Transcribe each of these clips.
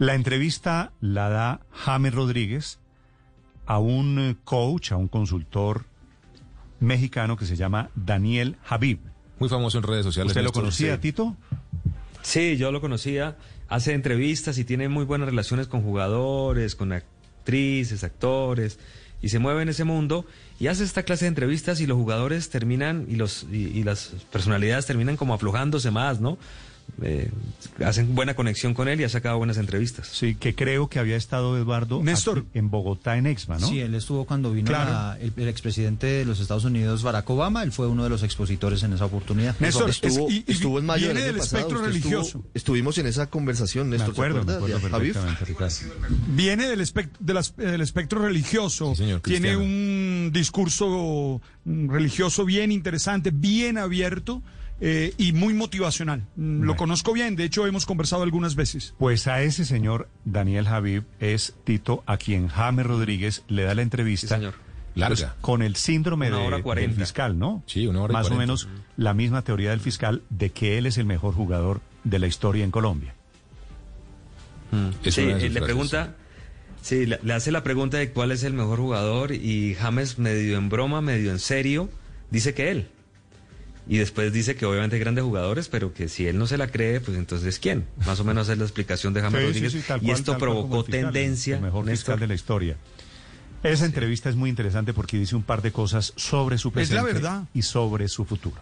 La entrevista la da James Rodríguez a un eh, coach, a un consultor mexicano que se llama Daniel Habib. Muy famoso en redes sociales. ¿Usted lo conocía, sí. Tito? Sí, yo lo conocía. Hace entrevistas y tiene muy buenas relaciones con jugadores, con actrices, actores. Y se mueve en ese mundo y hace esta clase de entrevistas y los jugadores terminan y, los, y, y las personalidades terminan como aflojándose más, ¿no? Eh, hacen buena conexión con él y ha sacado buenas entrevistas. Sí, que creo que había estado Eduardo Néstor. en Bogotá, en Exma, ¿no? Sí, él estuvo cuando vino Claro. la- el, el expresidente de los Estados Unidos, Barack Obama. Él fue uno de los expositores en esa oportunidad. Néstor, estuvo, es- y- estuvo en mayo viene del año del pasado. espectro usted estuvo- religioso. estuvimos en esa conversación, me Néstor. ¿se acuerdo, me acuerdo perfectamente, Ricardo. Viene del, espect- de las- del espectro religioso. Sí, señor, Tiene un discurso religioso bien interesante, bien abierto eh, y muy motivacional. Mm, Lo conozco bien, de hecho hemos conversado algunas veces. Pues a ese señor Daniel Habib es Tito a quien James Rodríguez le da la entrevista. Sí, señor. Larga. pues, con el síndrome Una de- hora del fiscal, ¿no? Sí, una hora y Más o menos la misma teoría del fiscal de que él es el mejor jugador de la historia en Colombia. Sí, sus eh, le frases. pregunta, sí, le, le hace la pregunta de cuál es el mejor jugador y James medio en broma, medio en serio, dice que él. Y después dice que obviamente hay grandes jugadores, pero que si él no se la cree, pues entonces ¿quién? Más o menos es la explicación de James Sí, Rodríguez. sí, y esto provocó el fiscal, tendencia. El mejor Néstor. fiscal de la historia. Esa entrevista es muy interesante porque dice un par de cosas sobre su Es presente la verdad. y sobre su futuro.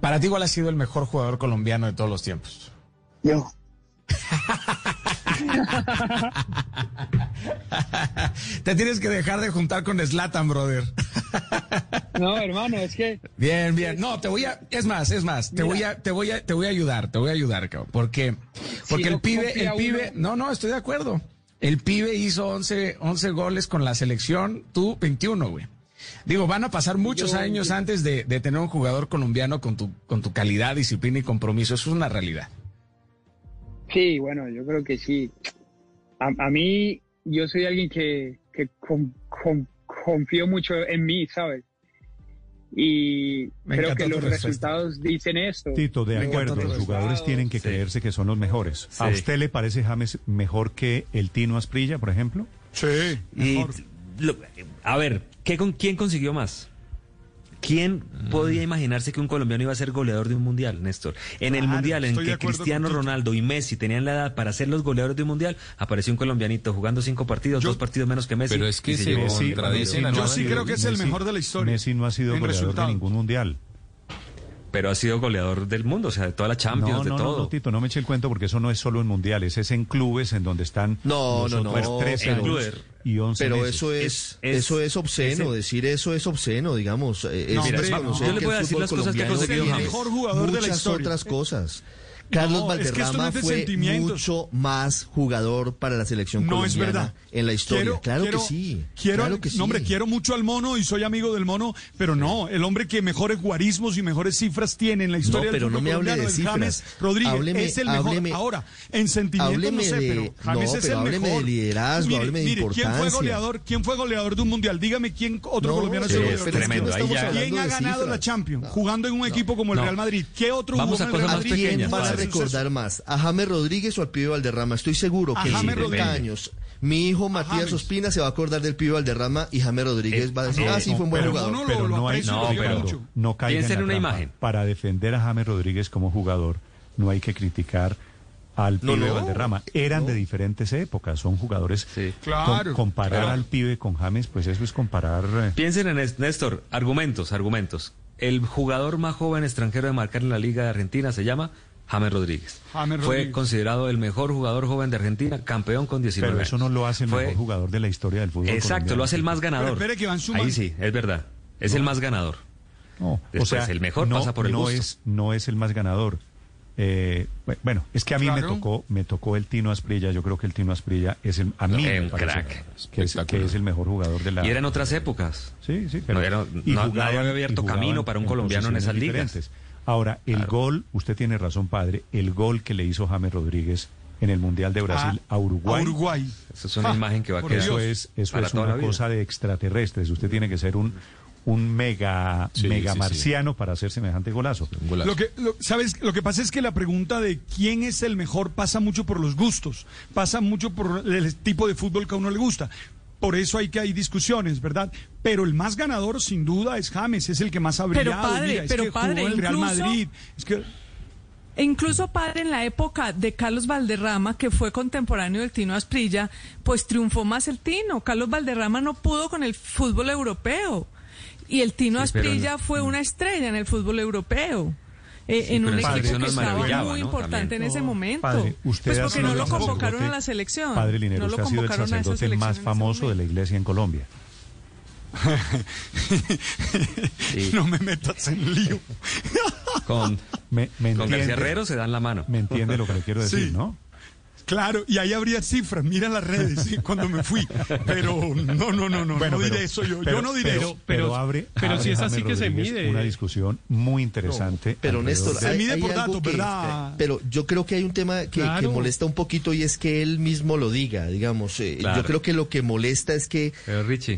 Para ti, ¿cuál ha sido el mejor jugador colombiano de todos los tiempos? Yo. Te tienes que dejar de juntar con Slatan, brother. No, hermano, es que Bien, bien. No, te voy a, es más, es más, te Mira. voy a, te voy a, te voy a ayudar, te voy a ayudar, cabrón, porque, porque el pibe, el pibe, no, no, estoy de acuerdo. El pibe hizo 11, 11 goles con la selección, tú 21, güey. Digo, van a pasar muchos Yo- años antes de, de tener un jugador colombiano con tu, con tu calidad, disciplina y compromiso. Eso es una realidad. sí, bueno, yo creo que sí. A, a mí, yo soy alguien que, que con- con- confío mucho en mí, ¿sabes? Y Me creo que los respuesta. resultados dicen esto. Tito, de Me acuerdo, los jugadores tienen que Sí. creerse que son los mejores. ¿A usted le parece James mejor que el Tino Asprilla, por ejemplo? Sí, Y, mejor. lo- a ver, ¿qué, con, ¿quién consiguió más? ¿Quién Mm. podía imaginarse que un colombiano iba a ser goleador de un mundial, Néstor? En el mundial en que Cristiano. Ronaldo y Messi tenían la edad para ser los goleadores de un mundial, apareció un colombianito jugando cinco partidos, Yo- dos partidos menos que Messi. Pero es que se llevó- Messi- contradicen Yo sí creo que es el mejor de la historia. Messi no ha sido en goleador resultados. de ningún mundial. Pero ha sido goleador del mundo, o sea, de toda la Champions, no, de no, todo. no, no, Tito, no me eche el cuento porque eso no es solo en mundiales, es en clubes en donde están No, no, no. otros 13 En goles clubes. y 11 Pero meses. eso es, Es- es- eso es obsceno, es el- decir eso es obsceno, digamos. eh, Es No, hombre, desconocer yo le voy a decir las cosas que ha conseguido James. Mejor jugador de la muchas historia. otras cosas. Carlos No, es que esto no Valderrama es fue mucho más jugador para la selección No es colombiana verdad. en la historia. Quiero- claro quiero- que sí. Quiero, claro que sí. no, hombre, quiero mucho al mono y soy amigo del mono, pero no, el hombre que mejores guarismos y mejores cifras tiene en la historia No, pero del no me hable de es cifras. James Rodríguez. Hábleme- es el mejor. hábleme- Ahora, en sentimiento no sé, de- pero James no, es pero el hábleme mejor. de liderazgo, mire, hábleme de mire, ¿quién fue importancia. goleador? ¿Quién fue goleador de un mundial? Dígame quién otro No, colombiano goleador. es que no Tremendo, ahí ya- ¿Quién ha ganado cifras. la Champions? Jugando en un equipo como el. Real Madrid. ¿Qué otro a en el Real Madrid? ¿Quién pequeñas, van a padre. recordar más? ¿A James Rodríguez o al pibe Valderrama? Estoy seguro que en James 50 Rodríguez. años mi hijo Matías. Ospina se va a acordar del pibe Valderrama y James Rodríguez Eh, va a decir, no, ah, sí, fue un buen pero jugador. no lo- pero no hay no, pero mucho. no caiga Piensen en la una trampa. imagen. Para defender a James Rodríguez como jugador, no hay que criticar al No, pibe no. Valderrama. Eran No. de diferentes épocas, son jugadores. Sí. Claro. Com- comparar Claro. al pibe con James, pues eso es comparar. eh, Piensen en esto, Néstor, argumentos, argumentos. El jugador más joven extranjero de marcar en la Liga de Argentina se llama James Rodríguez. James Fue considerado el mejor jugador joven de Argentina, campeón con 19 pero eso no lo hace el Fue- mejor jugador de la historia del fútbol. Exacto, colombiano. lo hace el más ganador. Pero espere que van sumando. Ahí sí, es verdad. Es el más ganador. No, Después, el mejor no, pasa por el no gusto. es no es el más ganador. Eh, bu- bueno, es que a mí me tocó me tocó el Tino Asprilla. Yo creo que el Tino Asprilla es el a mí me parece crack. que es, que es el mejor jugador de la. Y eran otras épocas. Sí, sí, pero No era- y no- jugaban- nadie había abierto y jugaban camino para un en colombiano en esas ligas. diferentes. Ahora, el Claro. gol, usted tiene razón, padre, el gol que le hizo James Rodríguez en el Mundial de Brasil a Uruguay. A Uruguay. Esa es una Ah, imagen que va a quedar. Eso es, eso es una cosa de extraterrestres. Usted tiene que ser un, un mega, Sí, mega sí, sí. marciano para hacer semejante golazo. Golazo. Lo que, lo- ¿sabes? Lo que pasa es que la pregunta de quién es el mejor pasa mucho por los gustos, pasa mucho por el tipo de fútbol que a uno le gusta. Por eso hay que hay discusiones, ¿verdad? Pero el más ganador, sin duda, es James, es el que más ha Pero brillado. padre, Mira, es pero que padre, jugó el Real incluso- Madrid. Es que E incluso padre en la época de Carlos Valderrama, que fue contemporáneo del Tino Asprilla, pues triunfó más el Tino. Carlos Valderrama no pudo con el fútbol europeo. Y el Tino Sí, pero Asprilla no- fue una estrella en el fútbol europeo. Eh, en pero un en equipo que estaba muy ¿no? importante También. en ese momento. Padre, usted pues porque no lo convocaron a la selección. Padre Linero, no lo usted ha sido el sacerdote más en famoso de la iglesia en Colombia. no me metas en lío. Con, Me, me con García Herrero se dan la mano. me entiende lo que le quiero decir, Sí. ¿no? Claro, y ahí habría cifras, mira las redes, sí, cuando me fui. Pero no, no, no, no, Bueno, no pero- diré eso yo. pero- yo no diré pero- eso. Pero, pero- abre, pero abre si es James así que se mide. Una discusión muy interesante. Pero alrededor Néstor, de- Se mide hay por datos, que- ¿verdad? Pero yo creo que hay un tema que, Claro. que molesta un poquito y es que él mismo lo diga, digamos. eh, Claro. Yo creo que lo que molesta es que,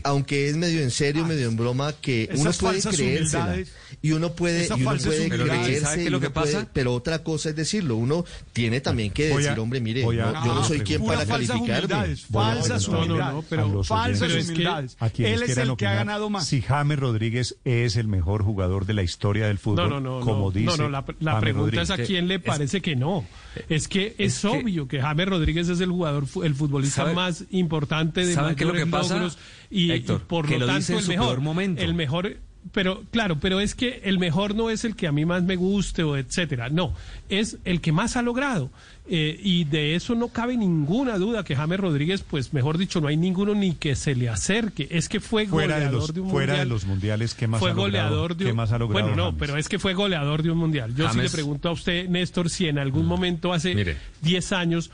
aunque es medio en serio, medio en broma, que uno puede creérsela y uno puede, y uno puede creerse, ¿Sabe qué es y lo uno que puede- pasa? pero otra cosa es decirlo. Uno tiene también que decir, hombre, mire, voy a- no, yo no soy quien para falsas humildades, falsas preguntar No, no, no, humildades, pero- falsas pero es que- humildades. Él es el que ha ganado más. Si James Rodríguez es el mejor jugador de la historia del fútbol, No, no, no, como no, dice no, no, la, la pregunta es Rodríguez. a quién le parece que no. Es que es, es que- obvio que James Rodríguez es el jugador, el futbolista ¿Sabe- más importante de ¿sabe qué es lo mayores que pasa, logros y, Héctor? y por Que lo lo dice tanto en el su mejor, peor momento. el mejor, pero claro, pero es que el mejor no es el que a mí más me guste o etcétera, no, es el que más ha logrado Eh, y de eso no cabe ninguna duda que James Rodríguez, pues mejor dicho, no hay ninguno ni que se le acerque, es que fue fuera de goleador los de un fuera de los mundiales que más fue ha logrado, goleador de ¿qué un... más ha logrado Bueno, no, James? pero es que fue goleador de un mundial. Yo sí le James- pregunto a usted, Néstor, si en algún momento hace Mire. 10 años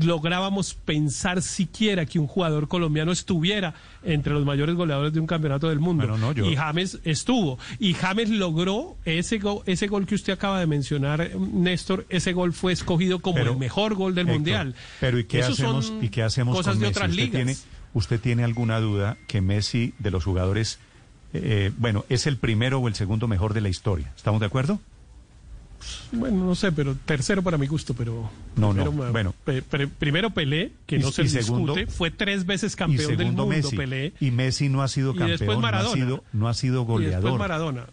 lográbamos pensar siquiera que un jugador colombiano estuviera entre los mayores goleadores de un campeonato del mundo. Bueno, no, yo- Y James estuvo. Y James logró ese, go- ese gol que usted acaba de mencionar, eh, Néstor, ese gol fue escogido como Pero, el mejor gol del Héctor, mundial. Pero ¿y qué Esos hacemos y qué hacemos cosas con de Messi? otras ¿Usted ligas. tiene usted tiene alguna duda que Messi de los jugadores eh, bueno, es el primero o el segundo mejor de la historia? ¿Estamos de acuerdo? Bueno, no sé, pero tercero para mi gusto, pero... No, no, primero, bueno. pe- pe- primero Pelé, que Y- no se segundo- discute, fue tres veces Y campeón del mundo, Messi. Pelé. Y Messi no ha sido Y campeón, después no ha Maradona. sido no ha sido Y después goleador. Maradona.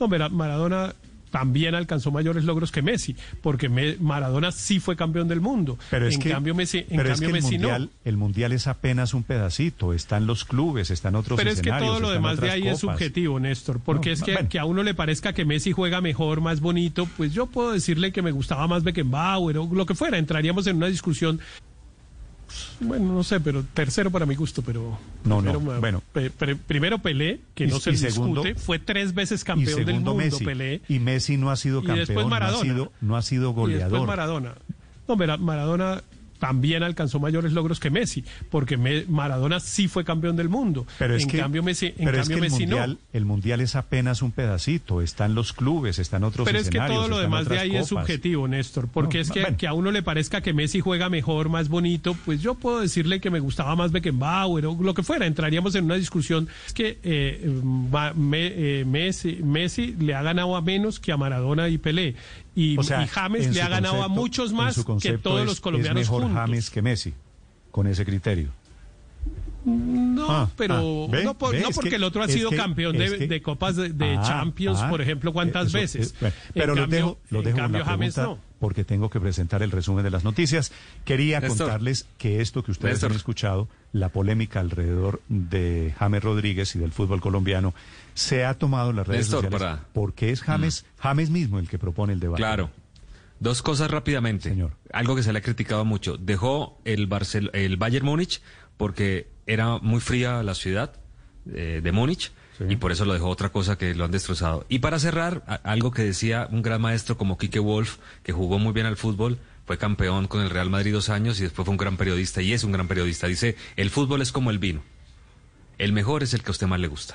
No, Mara- Maradona también alcanzó mayores logros que Messi, porque Me- Maradona sí fue campeón del mundo. Pero es en que, cambio Messi, en es cambio que el Messi mundial, no. el mundial es apenas un pedacito. Están los clubes, están otros Pero es que todo lo demás de ahí es subjetivo, Néstor, porque No, es que, bueno. que a uno le parezca que Messi juega mejor, más bonito, pues yo puedo decirle que me gustaba más Beckenbauer o lo que fuera, entraríamos en una discusión. Bueno, no sé, pero tercero para mi gusto, pero... No, no, primero, bueno. pe- pe- primero Pelé, que Y- no se segundo- discute, fue tres veces Y campeón del mundo, Messi. Pelé. Y Messi no ha sido Y campeón, después no ha Maradona. sido, no ha sido Y después goleador. Maradona. No, Mara- Maradona también alcanzó mayores logros que Messi, porque Maradona sí fue campeón del mundo. Pero es en que, cambio Messi, en pero es cambio que el Messi mundial, no. el mundial es apenas un pedacito. Están los clubes, están otros Pero es que todo lo demás de ahí es subjetivo, Néstor, porque No, es que, bueno. que a uno le parezca que Messi juega mejor, más bonito, pues yo puedo decirle que me gustaba más Beckenbauer o lo que fuera, entraríamos en una discusión. Es que eh, eh, Messi, Messi le ha ganado a menos que a Maradona y Pelé. Y, O sea, y James en le ha ganado a concepto- muchos en más que todos es- los colombianos es mejor juntos. James que Messi, con ese criterio. No, Ah, pero ah, ¿ve? no, por- ¿ve? no Es porque que- el otro ha es sido que- campeón es de, que- de copas de, de Ah, Champions, ah, por ejemplo, ¿cuántas eso, veces? eh, bueno, En pero lo cambio- dejo, lo en dejo en cambio, James pregunta no. Porque tengo que presentar el resumen de las noticias. Quería Néstor. contarles que esto que ustedes Néstor. han escuchado, la polémica alrededor de James Rodríguez y del fútbol colombiano, se ha tomado en las redes Néstor, sociales para- Mm. porque es James, James mismo el que propone el debate. Claro. Dos cosas rápidamente. Señor. Algo que se le ha criticado mucho. Dejó el, Barcel el Bayern Múnich porque era muy fría la ciudad eh, de Múnich Y por eso lo dejó otra cosa que lo han destrozado. Y para cerrar, algo que decía un gran maestro como Quique Wolf, que jugó muy bien al fútbol, fue campeón con el Real Madrid dos años y después fue un gran periodista y es un gran periodista. Dice, el fútbol es como el vino. El mejor es el que a usted más le gusta.